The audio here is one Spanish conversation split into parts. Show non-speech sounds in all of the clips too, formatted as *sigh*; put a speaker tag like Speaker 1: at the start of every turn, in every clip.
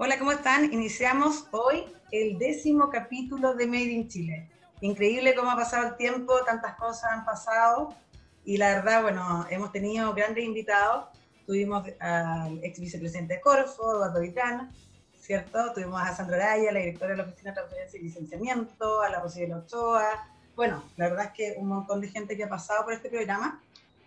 Speaker 1: Hola, ¿cómo están? Iniciamos hoy el décimo capítulo de Made in Chile. Increíble cómo ha pasado el tiempo, tantas cosas han pasado y la verdad, bueno, hemos tenido grandes invitados. Tuvimos al ex vicepresidente de Corfo, Eduardo Vitrán, ¿cierto? Tuvimos a Sandra Araya, la directora de la Oficina de Transferencia y Licenciamiento, a la Rosy Ochoa. Bueno, la verdad es que un montón de gente que ha pasado por este programa.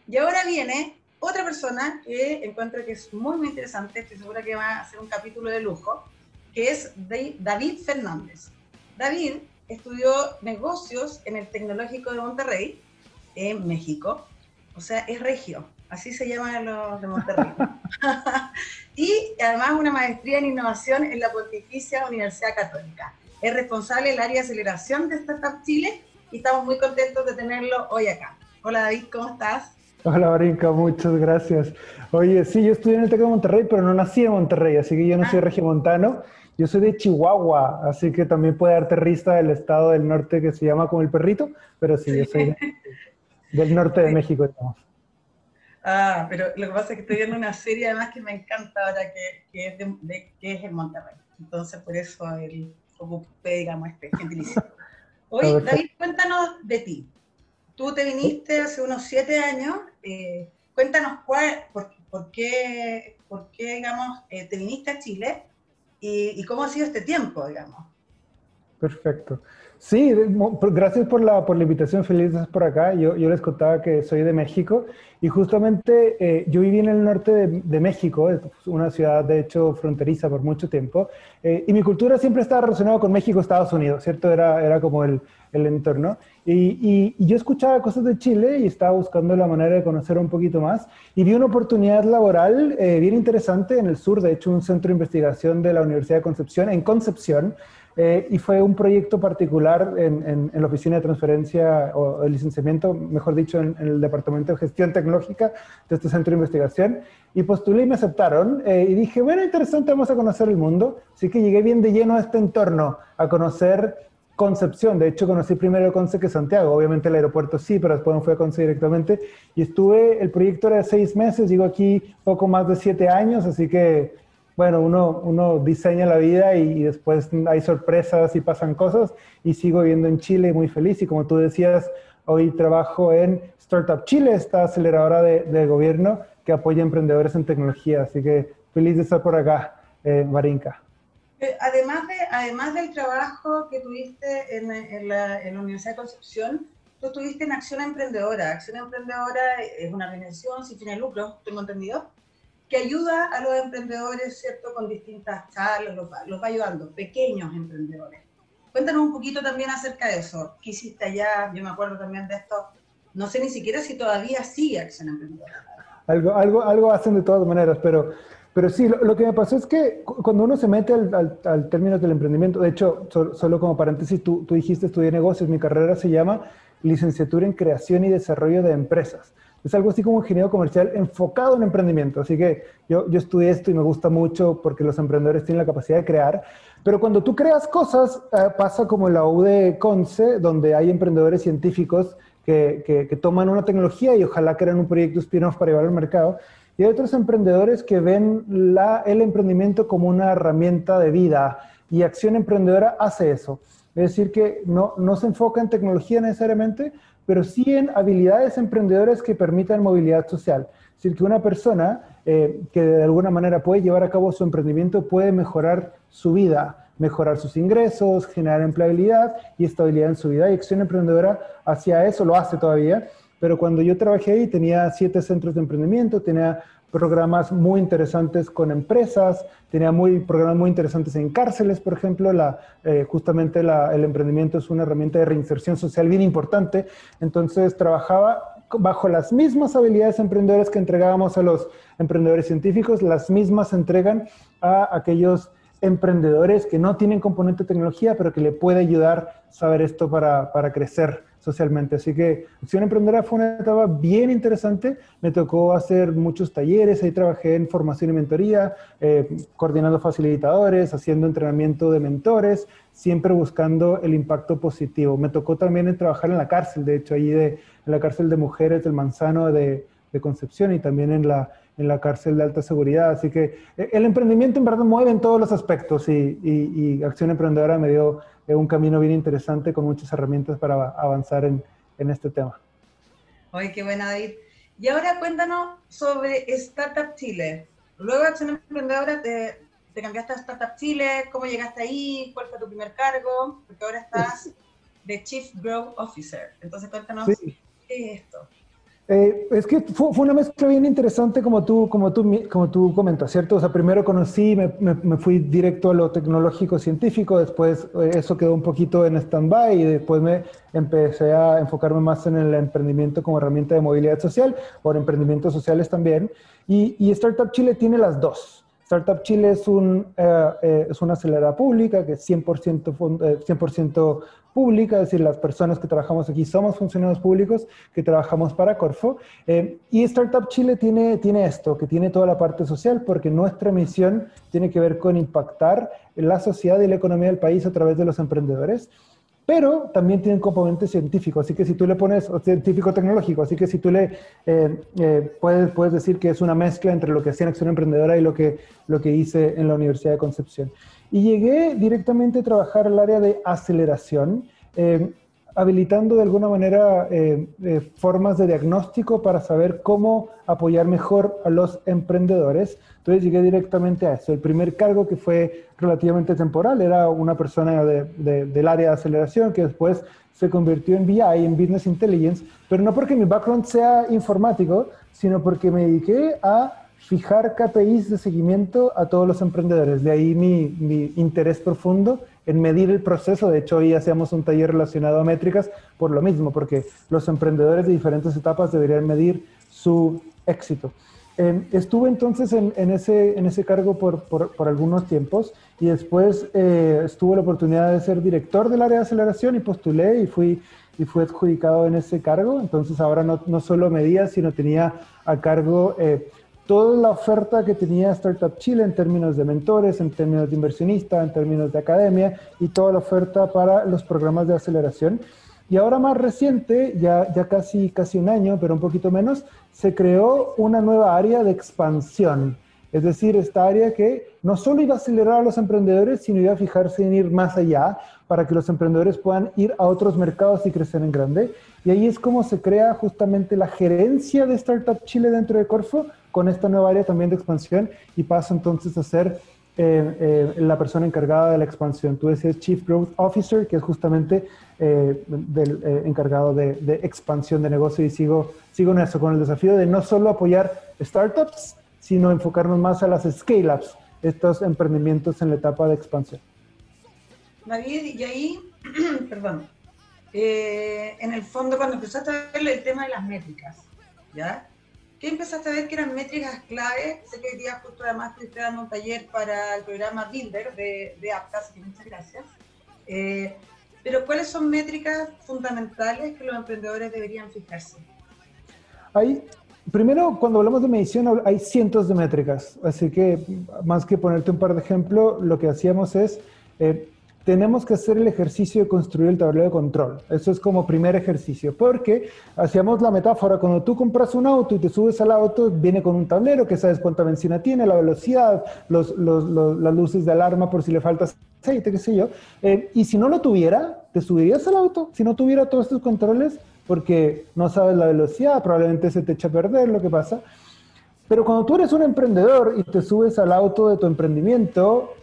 Speaker 1: Y ahora viene otra persona que encuentro que es muy, muy interesante, estoy segura que va a hacer un capítulo de lujo, que es David Fernández. David estudió negocios en el Tecnológico de Monterrey, en México, o sea, es regio, así se llaman los de Monterrey. *laughs* *laughs* y además una maestría en innovación en la Pontificia Universidad Católica. Es responsable del área de aceleración de Startup Chile y estamos muy contentos de tenerlo hoy acá. Hola David, ¿cómo estás?
Speaker 2: Hola Brinca, muchas gracias. Oye, sí, yo estudié en el TEC de Monterrey, pero no nací en Monterrey, así que yo no soy ah. regiomontano. Yo soy de Chihuahua, así que también puede darte risa del estado del norte que se llama como el perrito, pero sí, yo soy *laughs* del norte de México, digamos.
Speaker 1: Ah, pero lo que pasa es que estoy viendo una serie además que me encanta ahora que, que, es, de, que es en Monterrey. Entonces, por eso el ocupé, digamos, este gentilicio. *laughs* Oye, David, cuéntanos de ti tú te viniste hace unos siete años. Eh, cuéntanos cuál, por, qué, por qué, digamos, eh, te viniste a Chile y, cómo ha sido este tiempo, digamos.
Speaker 2: Perfecto. Sí, gracias por la, por la invitación, feliz de por acá. Yo, yo, les contaba que soy de México y justamente eh, yo viví en el norte de, México, una ciudad de hecho fronteriza por mucho tiempo, y mi cultura siempre estaba relacionada con México, Estados Unidos, ¿cierto? Era, era como el, el entorno. Y, yo escuchaba cosas de Chile y estaba buscando la manera de conocer un poquito más. Y vi una oportunidad laboral eh, bien interesante en el sur, de hecho, un centro de investigación de la Universidad de Concepción, en Concepción. Eh, y fue un proyecto particular en, la oficina de transferencia o el licenciamiento, mejor dicho, en, el departamento de gestión tecnológica de este centro de investigación. Y postulé y me aceptaron. Eh, y dije, bueno, interesante, vamos a conocer el mundo. Así que llegué bien de lleno a este entorno, a conocer Concepción. De hecho, conocí primero Conce que Santiago. Obviamente el aeropuerto sí, pero después me fui a Conce directamente. Y estuve, el proyecto era de seis meses, llego aquí poco más de siete años, así que, bueno, uno, uno diseña la vida y, después hay sorpresas y pasan cosas. Y sigo viviendo en Chile muy feliz. Y como tú decías, hoy trabajo en Startup Chile, esta aceleradora de, gobierno que apoya a emprendedores en tecnología. Así que feliz de estar por acá, eh, Marinka.
Speaker 1: Eh, además, de, además del trabajo que tuviste en, la, Universidad de Concepción, tú estuviste en Acción Emprendedora. Acción Emprendedora es una organización sin fines de lucro, tengo entendido, que ayuda a los emprendedores, ¿cierto?, con distintas charlas, los, va ayudando, pequeños emprendedores. Cuéntanos un poquito también acerca de eso. ¿Qué hiciste allá? Yo me acuerdo también de esto. No sé ni siquiera si todavía sigue Acción Emprendedora.
Speaker 2: Algo, algo, algo hacen de todas maneras, pero pero sí, lo, que me pasó es que cuando uno se mete al, al, término del emprendimiento, de hecho, solo como paréntesis, tú, tú dijiste estudié negocios, mi carrera se llama licenciatura en creación y desarrollo de empresas. Es algo así como ingeniero comercial enfocado en emprendimiento. Así que yo, yo estudié esto y me gusta mucho porque los emprendedores tienen la capacidad de crear. Pero cuando tú creas cosas, eh, pasa como en la U Conce, donde hay emprendedores científicos que, que, toman una tecnología y ojalá crean un proyecto spin-off para llevarlo al mercado. Y hay otros emprendedores que ven la, el emprendimiento como una herramienta de vida y Acción Emprendedora hace eso. Es decir, que no, no se enfoca en tecnología necesariamente, pero sí en habilidades emprendedoras que permitan movilidad social. Es decir, que una persona eh, que de alguna manera puede llevar a cabo su emprendimiento puede mejorar su vida, mejorar sus ingresos, generar empleabilidad y estabilidad en su vida. Y Acción Emprendedora hacia eso lo hace todavía pero cuando yo trabajé ahí tenía siete centros de emprendimiento, tenía programas muy interesantes con empresas, tenía muy, programas muy interesantes en cárceles, por ejemplo, la, eh, justamente el emprendimiento es una herramienta de reinserción social bien importante, entonces trabajaba bajo las mismas habilidades emprendedoras que entregábamos a los emprendedores científicos, las mismas se entregan a aquellos emprendedores que no tienen componente de tecnología, pero que le puede ayudar saber esto para, para crecer socialmente. Así que Acción Emprendedora fue una etapa bien interesante. Me tocó hacer muchos talleres, ahí trabajé en formación y mentoría, eh, coordinando facilitadores, haciendo entrenamiento de mentores, siempre buscando el impacto positivo. Me tocó también trabajar en la cárcel, de hecho, ahí de, en la cárcel de mujeres del Manzano de, Concepción y también en la, en la cárcel de alta seguridad. Así que eh, el emprendimiento en verdad mueve en todos los aspectos y, y, Acción Emprendedora me dio eh, un camino bien interesante con muchas herramientas para avanzar en, en este tema.
Speaker 1: Oye, qué buena, David. Y ahora cuéntanos sobre Startup Chile. Luego de Acción Emprendedora te, te cambiaste a Startup Chile, ¿cómo llegaste ahí? ¿Cuál fue tu primer cargo? Porque ahora estás de Chief Growth Officer. Entonces cuéntanos qué es esto.
Speaker 2: Eh, es que fue, una mezcla bien interesante como tú, como tú, como tú comentas, ¿cierto? O sea, primero conocí, me, me, fui directo a lo tecnológico científico, después eh, eso quedó un poquito en stand-by y después me empecé a enfocarme más en el emprendimiento como herramienta de movilidad social en emprendimientos sociales también. Y, y Startup Chile tiene las dos. Startup Chile es, eh, es una acelerada pública que es 100%, 100 pública, es decir, las personas que trabajamos aquí somos funcionarios públicos que trabajamos para Corfo. Eh, y Startup Chile tiene esto, que tiene toda la parte social, porque nuestra misión tiene que ver con impactar la sociedad y la economía del país a través de los emprendedores pero también tiene un componente científico, así que si tú le pones, o científico tecnológico, así que si tú le eh, eh, puedes, puedes decir que es una mezcla entre lo que hacía en Acción Emprendedora y lo que, lo que hice en la Universidad de Concepción. Y llegué directamente a trabajar el área de aceleración, eh, habilitando de alguna manera eh, eh, formas de diagnóstico para saber cómo apoyar mejor a los emprendedores. Entonces llegué directamente a eso. El primer cargo que fue relativamente temporal era una persona del área de aceleración que después se convirtió en BI, en Business Intelligence, pero no porque mi background sea informático, sino porque me dediqué a fijar KPIs de seguimiento a todos los emprendedores. De ahí mi, interés profundo en medir el proceso. De hecho, hoy hacíamos un taller relacionado a métricas por lo mismo, porque los emprendedores de diferentes etapas deberían medir su éxito. Em, estuve entonces en, ese, en ese cargo por, por, algunos tiempos y después eh, estuve la oportunidad de ser director del área de aceleración y postulé y fui, y fui adjudicado en ese cargo. Entonces ahora no, no solo medía, sino tenía a cargo... Eh, toda la oferta que tenía Startup Chile en términos de mentores, en términos de inversionistas, en términos de academia y toda la oferta para los programas de aceleración. Y ahora más reciente, ya, ya casi, casi un año, pero un poquito menos, se creó una nueva área de expansión. Es decir, esta área que no solo iba a acelerar a los emprendedores, sino iba a fijarse en ir más allá para que los emprendedores puedan ir a otros mercados y crecer en grande. Y ahí es como se crea justamente la gerencia de Startup Chile dentro de Corfo, con esta nueva área también de expansión y paso entonces a ser eh, eh, la persona encargada de la expansión. Tú decías Chief Growth Officer, que es justamente eh, del, encargado de, de, expansión de negocio y sigo, sigo en eso, con el desafío de no solo apoyar startups, sino enfocarnos más a las scale-ups, estos emprendimientos en la etapa de expansión.
Speaker 1: David, y ahí, *clears throat* perdón, en el fondo cuando empezaste a ver el tema de las métricas, ¿ya? ¿Qué empezaste a ver que eran métricas clave? Sé que hoy día justo además estoy dando un taller para el programa Builder de, de Aptas, que muchas gracias. Eh, pero ¿cuáles son métricas fundamentales que los emprendedores deberían fijarse?
Speaker 2: Hay, primero, cuando hablamos de medición, hay cientos de métricas. Así que, más que ponerte un par de ejemplos, lo que hacíamos es eh, tenemos que hacer el ejercicio de construir el tablero de control. Eso es como primer ejercicio, porque hacíamos la metáfora, cuando tú compras un auto y te subes al auto, viene con un tablero que sabes cuánta benzina tiene, la velocidad, las luces de alarma por si le falta aceite, qué sé yo. Eh, y si no lo tuviera, te subirías al auto, si no tuviera todos estos controles, porque no sabes la velocidad, probablemente se te echa a perder lo que pasa. Pero cuando tú eres un emprendedor y te subes al auto de tu emprendimiento,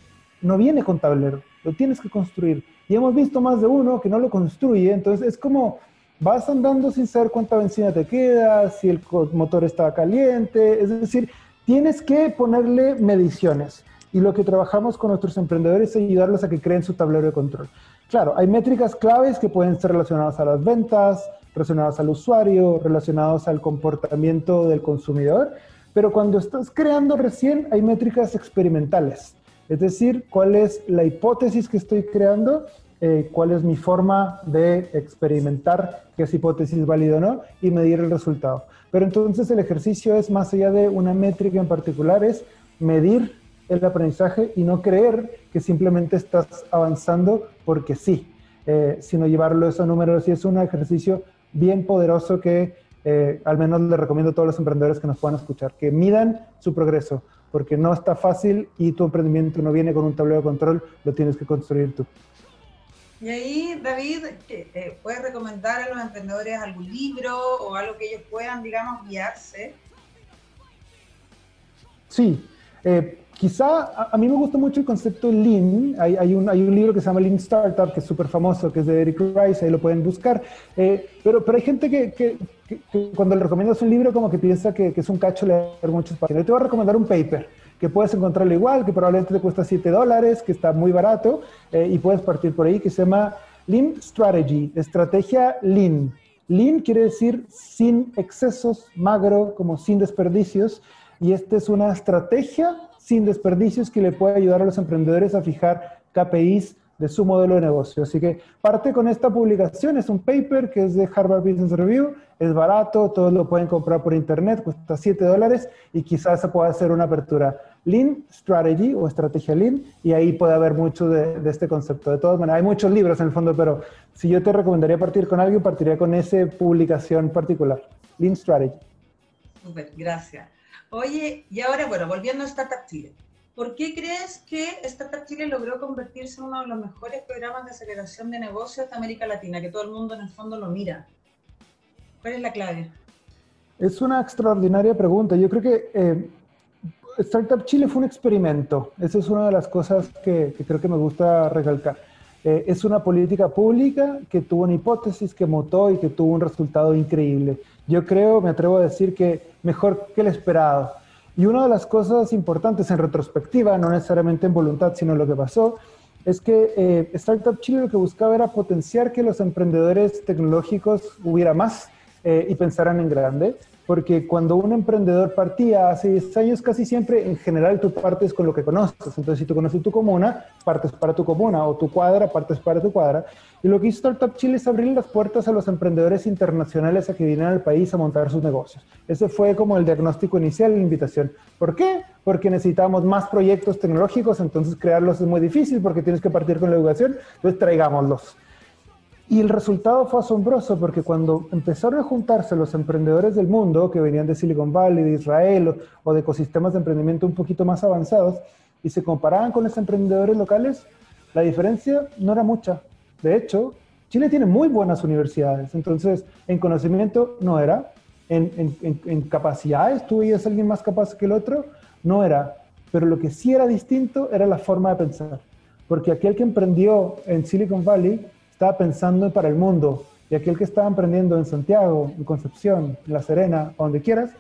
Speaker 2: no viene con tablero lo tienes que construir. Y hemos visto más de uno que no lo construye, entonces es como vas andando sin saber cuánta benzina te queda, si el motor está caliente, es decir, tienes que ponerle mediciones. Y lo que trabajamos con nuestros emprendedores es ayudarlos a que creen su tablero de control. Claro, hay métricas claves que pueden ser relacionadas a las ventas, relacionadas al usuario, relacionadas al comportamiento del consumidor, pero cuando estás creando recién hay métricas experimentales es decir, cuál es la hipótesis que estoy creando, eh, cuál es mi forma de experimentar que esa hipótesis es válida o no y medir el resultado. Pero entonces el ejercicio es más allá de una métrica en particular, es medir el aprendizaje y no creer que simplemente estás avanzando porque sí, eh, sino llevarlo a esos números y es un ejercicio bien poderoso que eh, al menos les recomiendo a todos los emprendedores que nos puedan escuchar, que midan su progreso, porque no está fácil y tu emprendimiento no viene con un tablero de control, lo tienes que construir tú.
Speaker 1: Y ahí, David, eh, ¿puedes recomendar a los emprendedores algún libro o algo que ellos puedan, digamos, guiarse?
Speaker 2: Sí, eh, quizá a, mí me gusta mucho el concepto Lean. Hay, un, libro que se llama Lean Startup, que es súper famoso, que es de Eric Rice, ahí lo pueden buscar. Eh, pero, pero hay gente que, que, cuando le recomiendas un libro como que piensa que, es un cacho leer muchas páginas. Yo te voy a recomendar un paper que puedes encontrarlo igual, que probablemente te cuesta 7 dólares, que está muy barato eh, y puedes partir por ahí, que se llama Lean Strategy, estrategia Lean. Lean quiere decir sin excesos, magro, como sin desperdicios. Y esta es una estrategia sin desperdicios que le puede ayudar a los emprendedores a fijar KPIs de su modelo de negocio. Así que parte con esta publicación, es un paper que es de Harvard Business Review, es barato, todos lo pueden comprar por internet, cuesta 7 dólares y quizás se pueda hacer una apertura. Lean Strategy o estrategia Lean y ahí puede haber mucho de, este concepto. De todas maneras, hay muchos libros en el fondo, pero si yo te recomendaría partir con algo, partiría con esa publicación particular, Lean Strategy.
Speaker 1: Súper, gracias. Oye, y ahora, bueno, volviendo a Startup Chile. ¿Por qué crees que Startup Chile logró convertirse en uno de los mejores programas de aceleración de negocios de América Latina, que todo el mundo en el fondo lo mira? ¿Cuál es la clave?
Speaker 2: Es una extraordinaria pregunta. Yo creo que eh, Startup Chile fue un experimento. Esa es una de las cosas que, creo que me gusta recalcar. Eh, es una política pública que tuvo una hipótesis, que mutó y que tuvo un resultado increíble. Yo creo, me atrevo a decir que mejor que el esperado. Y una de las cosas importantes en retrospectiva, no necesariamente en voluntad, sino lo que pasó, es que eh, Startup Chile lo que buscaba era potenciar que los emprendedores tecnológicos hubiera más eh, y pensaran en grande porque cuando un emprendedor partía hace 10 años, casi siempre en general tú partes con lo que conoces. Entonces, si tú conoces tu comuna, partes para tu comuna, o tu cuadra, partes para tu cuadra. Y lo que hizo Startup Chile es abrir las puertas a los emprendedores internacionales a que vinieran al país a montar sus negocios. Ese fue como el diagnóstico inicial, la invitación. ¿Por qué? Porque necesitamos más proyectos tecnológicos, entonces crearlos es muy difícil porque tienes que partir con la educación, entonces traigámoslos. Y el resultado fue asombroso porque cuando empezaron a juntarse los emprendedores del mundo que venían de Silicon Valley, de Israel o, de ecosistemas de emprendimiento un poquito más avanzados y se comparaban con los emprendedores locales, la diferencia no era mucha. De hecho, Chile tiene muy buenas universidades, entonces en conocimiento no era, en, en, en capacidades, tú veías a alguien más capaz que el otro, no era, pero lo que sí era distinto era la forma de pensar, porque aquel que emprendió en Silicon Valley estaba pensando para el mundo. Y aquel que estaba emprendiendo en Santiago, en Concepción, en La Serena, donde quieras,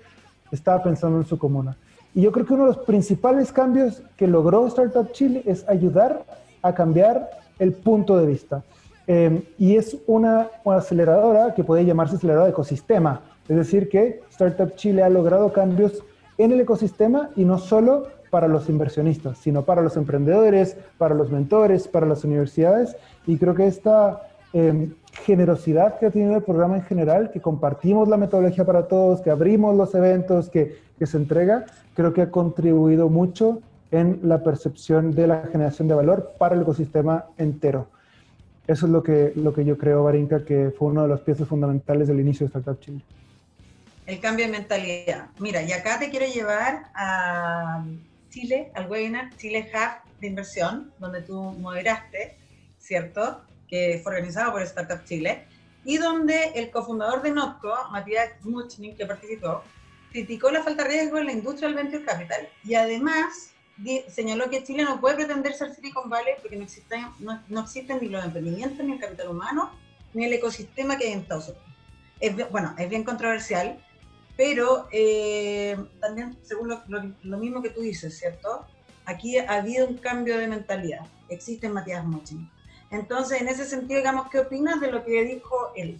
Speaker 2: estaba pensando en su comuna. Y yo creo que uno de los principales cambios que logró Startup Chile es ayudar a cambiar el punto de vista. Em, y es una, una, aceleradora que puede llamarse aceleradora de ecosistema. Es decir, que Startup Chile ha logrado cambios en el ecosistema y no solo para los inversionistas, sino para los emprendedores, para los mentores, para las universidades. Y creo que esta em, generosidad que ha tenido el programa en general, que compartimos la metodología para todos, que abrimos los eventos, que, que se entrega, creo que ha contribuido mucho en la percepción de la generación de valor para el ecosistema entero. Eso es lo que, lo que yo creo, Barinka, que fue uno de los piezas fundamentales del inicio de Startup Chile.
Speaker 1: El cambio de mentalidad. Mira, y acá te quiero llevar a, Chile, al webinar Chile Hub de Inversión, donde tú moderaste, ¿cierto? Que fue organizado por Startup Chile, y donde el cofundador de Notco, Matías Muchnik, que participó, criticó la falta de riesgo en la industria del venture capital y además señaló que Chile no puede pretender ser Silicon Valley porque no existen, no, no existen ni los emprendimientos, ni el capital humano, ni el ecosistema que hay en Estados Unidos. Es, bueno, es bien controversial, pero eh, también, según lo, mismo que tú dices, ¿cierto? Aquí ha habido un cambio de mentalidad. Existe Matías Mochin. Entonces, en ese sentido, digamos, ¿qué opinas de lo que dijo él?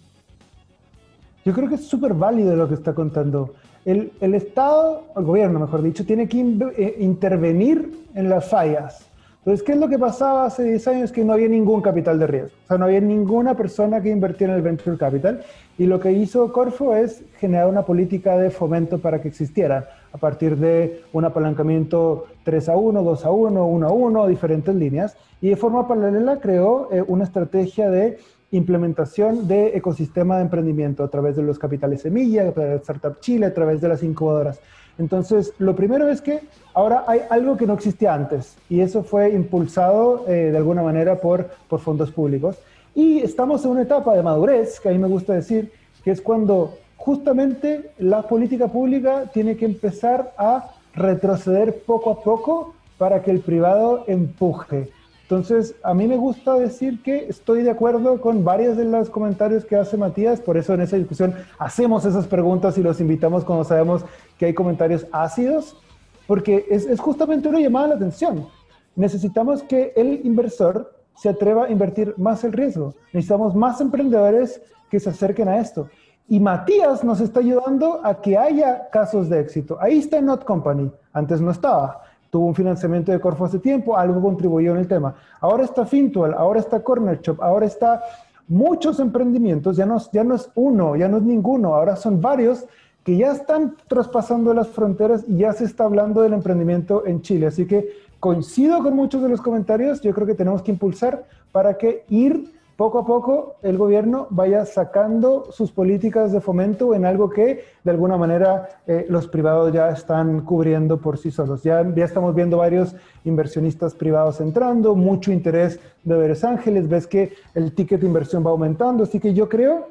Speaker 2: Yo creo que es súper válido lo que está contando. El, el, Estado, el gobierno, mejor dicho, tiene que eh, intervenir en las fallas. Entonces, ¿qué es lo que pasaba hace 10 años? Que no había ningún capital de riesgo. O sea, no había ninguna persona que invertía en el venture capital. Y lo que hizo Corfo es generar una política de fomento para que existiera, a partir de un apalancamiento 3 a 1, 2 a 1, 1 a 1, diferentes líneas. Y de forma paralela creó eh, una estrategia de implementación de ecosistema de emprendimiento a través de los capitales semilla, a través de Startup Chile, a través de las incubadoras. Entonces, lo primero es que ahora hay algo que no existía antes y eso fue impulsado eh, de alguna manera por, por fondos públicos. Y estamos en una etapa de madurez, que a mí me gusta decir, que es cuando justamente la política pública tiene que empezar a retroceder poco a poco para que el privado empuje. Entonces, a mí me gusta decir que estoy de acuerdo con varios de los comentarios que hace Matías, por eso en esa discusión hacemos esas preguntas y los invitamos cuando sabemos que hay comentarios ácidos, porque es, es justamente una llamada a la atención. Necesitamos que el inversor se atreva a invertir más el riesgo. Necesitamos más emprendedores que se acerquen a esto. Y Matías nos está ayudando a que haya casos de éxito. Ahí está Not Company, antes no estaba tuvo un financiamiento de Corfo hace tiempo, algo contribuyó en el tema. Ahora está Fintual, ahora está Corner Shop, ahora está muchos emprendimientos, ya no, ya no es uno, ya no es ninguno, ahora son varios que ya están traspasando las fronteras y ya se está hablando del emprendimiento en Chile. Así que coincido con muchos de los comentarios, yo creo que tenemos que impulsar para que ir poco a poco el gobierno vaya sacando sus políticas de fomento en algo que de alguna manera eh, los privados ya están cubriendo por sí solos. Ya, estamos viendo varios inversionistas privados entrando, mucho interés de Veres Ángeles, ves que el ticket de inversión va aumentando, así que yo creo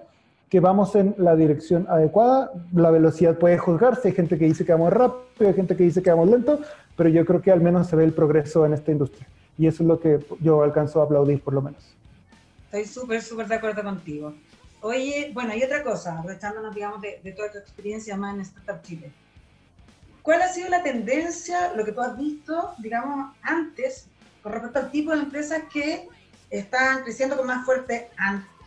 Speaker 2: que vamos en la dirección adecuada. La velocidad puede juzgarse, hay gente que dice que vamos rápido, hay gente que dice que vamos lento, pero yo creo que al menos se ve el progreso en esta industria. Y eso es lo que yo alcanzo a aplaudir por lo menos.
Speaker 1: Estoy súper, súper de acuerdo contigo. Oye, bueno, y otra cosa, aprovechándonos, digamos, de, toda tu experiencia más en Startup Chile. ¿Cuál ha sido la tendencia, lo que tú has visto, digamos, antes, con respecto al tipo de empresas que están creciendo con más, fuerte,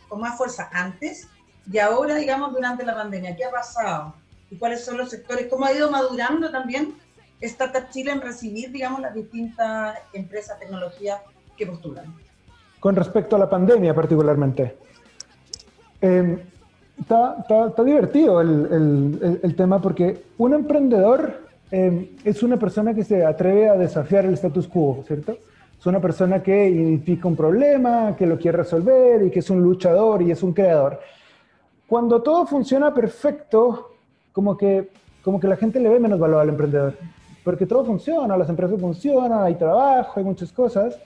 Speaker 1: con más fuerza antes y ahora, digamos, durante la pandemia? ¿Qué ha pasado? ¿Y cuáles son los sectores? ¿Cómo ha ido madurando también Startup Chile en recibir, digamos, las distintas empresas, tecnologías que postulan?
Speaker 2: Con respecto a la pandemia particularmente. Em, está, divertido el, tema porque un emprendedor em, es una persona que se atreve a desafiar el status quo, ¿cierto? Es una persona que identifica un problema, que lo quiere resolver y que es un luchador y es un creador. Cuando todo funciona perfecto, como que, como que la gente le ve menos valor al emprendedor, porque todo funciona, las empresas funcionan, hay trabajo, hay muchas cosas.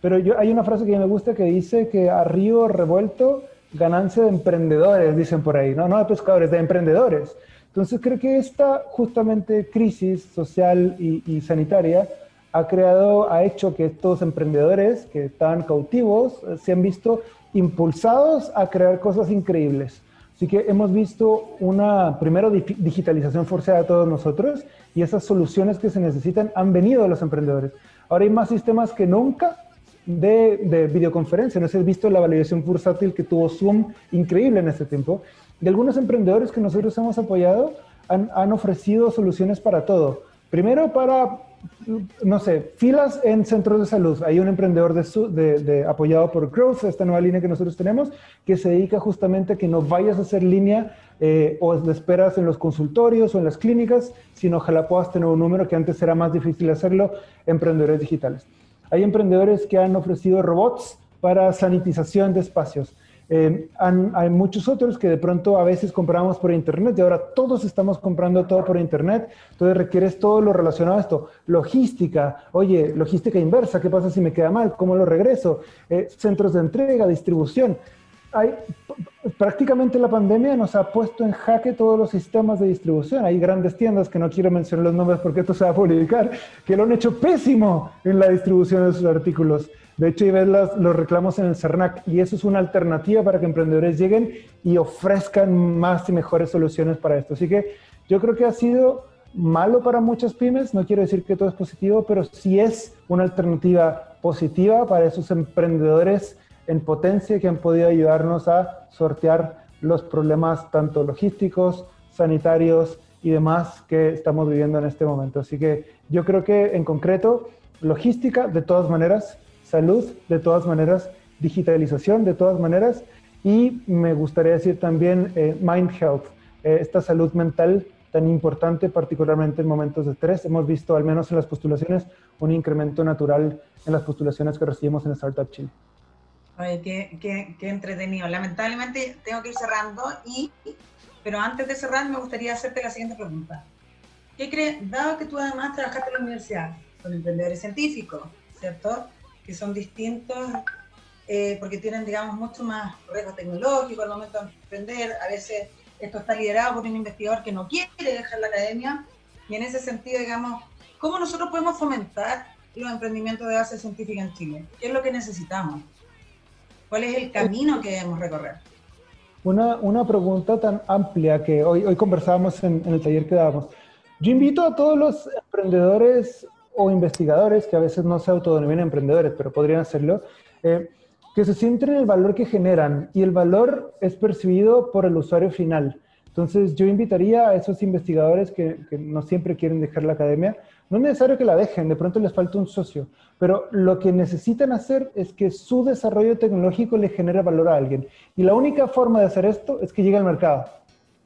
Speaker 2: Pero yo, hay una frase que me gusta que dice que a río revuelto, ganancia de emprendedores, dicen por ahí, no, no de pescadores, de emprendedores. Entonces creo que esta justamente crisis social y, sanitaria ha creado, ha hecho que estos emprendedores que estaban cautivos eh, se han visto impulsados a crear cosas increíbles. Así que hemos visto una, primero, digitalización forzada de todos nosotros y esas soluciones que se necesitan han venido de los emprendedores. Ahora hay más sistemas que nunca de, videoconferencia. No sé si has visto la validación bursátil que tuvo Zoom, increíble en este tiempo. Y algunos emprendedores que nosotros hemos apoyado han, ofrecido soluciones para todo. Primero para, no sé, filas en centros de salud. Hay un emprendedor de, de, apoyado por Growth, esta nueva línea que nosotros tenemos, que se dedica justamente a que no vayas a hacer línea eh, o de esperas en los consultorios o en las clínicas, sino ojalá puedas tener un número que antes era más difícil hacerlo, emprendedores digitales. Hay emprendedores que han ofrecido robots para sanitización de espacios. Eh, hay muchos otros que de pronto a veces compramos por internet y ahora todos estamos comprando todo por internet. Entonces requieres todo lo relacionado a esto. Logística, oye, logística inversa, ¿qué pasa si me queda mal? ¿Cómo lo regreso? Eh, centros de entrega, distribución prácticamente la pandemia nos ha puesto en jaque todos los sistemas de distribución. Hay grandes tiendas, que no quiero mencionar los nombres porque esto se va a publicar, que lo han hecho pésimo en la distribución de sus artículos. De hecho, y ves los reclamos en el CERNAC y eso es una alternativa para que emprendedores lleguen y ofrezcan más y mejores soluciones para esto. Así que yo creo que ha sido malo para muchas pymes, no quiero decir que todo es positivo, pero sí es una alternativa positiva para esos emprendedores en potencia que han podido ayudarnos a sortear los problemas tanto logísticos, sanitarios y demás que estamos viviendo en este momento. Así que yo creo que en concreto, logística de todas maneras, salud de todas maneras, digitalización de todas maneras y me gustaría decir también eh, mind health, eh, esta salud mental tan importante, particularmente en momentos de estrés. Hemos visto, al menos en las postulaciones, un incremento natural en las postulaciones que recibimos en Startup Chile.
Speaker 1: Oye, qué, qué, entretenido. Lamentablemente tengo que ir cerrando, y, pero antes de cerrar me gustaría hacerte la siguiente pregunta. ¿Qué crees, dado que tú además trabajaste en la universidad con emprendedores científicos, ¿cierto? Que son distintos eh, porque tienen, digamos, mucho más riesgo tecnológico al momento de emprender. A veces esto está liderado por un investigador que no quiere dejar la academia. Y en ese sentido, digamos, ¿cómo nosotros podemos fomentar los emprendimientos de base científica en Chile? ¿Qué es lo que necesitamos? ¿Cuál es el camino que debemos recorrer?
Speaker 2: Una, una pregunta tan amplia que hoy, hoy conversábamos en, el taller que dábamos. Yo invito a todos los emprendedores o investigadores, que a veces no se autodenominan emprendedores, pero podrían hacerlo, eh, que se centren en el valor que generan y el valor es percibido por el usuario final. Entonces yo invitaría a esos investigadores que, que no siempre quieren dejar la academia no es necesario que la dejen, de pronto les falta un socio, pero lo que necesitan hacer es que su desarrollo tecnológico le genere valor a alguien. Y la única forma de hacer esto es que llegue al mercado.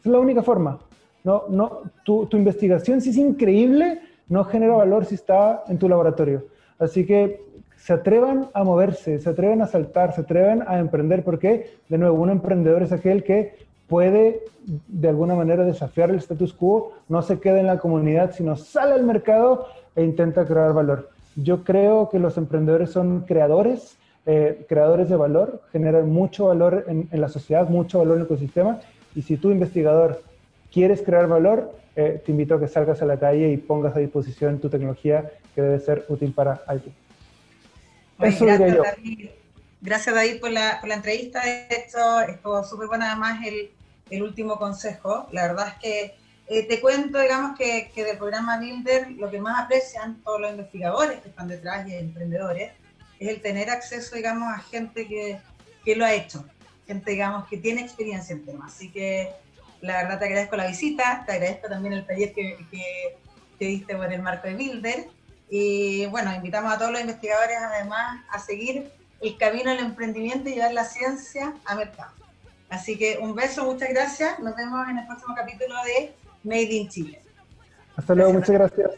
Speaker 2: Es la única forma. No, no, tu, investigación, si es increíble, no genera valor si está en tu laboratorio. Así que se atrevan a moverse, se atreven a saltar, se atreven a emprender, porque, de nuevo, un emprendedor es aquel que puede de alguna manera desafiar el status quo, no se queda en la comunidad, sino sale al mercado e intenta crear valor. Yo creo que los emprendedores son creadores, eh, creadores de valor, generan mucho valor en, la sociedad, mucho valor en el ecosistema, y si tú, investigador, quieres crear valor, eh, te invito a que salgas a la calle y pongas a disposición tu tecnología que debe ser útil para alguien.
Speaker 1: Eso diría yo. Gracias, David, por la, entrevista. De hecho, estuvo súper bueno además el, último consejo. La verdad es que eh, te cuento, digamos, que, que, del programa Builder lo que más aprecian todos los investigadores que están detrás y emprendedores es el tener acceso, digamos, a gente que, que lo ha hecho, gente, digamos, que tiene experiencia en temas. Así que la verdad te agradezco la visita, te agradezco también el taller que, que, que diste por el marco de Builder. Y bueno, invitamos a todos los investigadores además a seguir el camino al emprendimiento y llevar la ciencia a mercado. Así que un beso, muchas gracias. Nos vemos en el próximo capítulo de Made in Chile.
Speaker 2: Hasta luego, muchas gracias.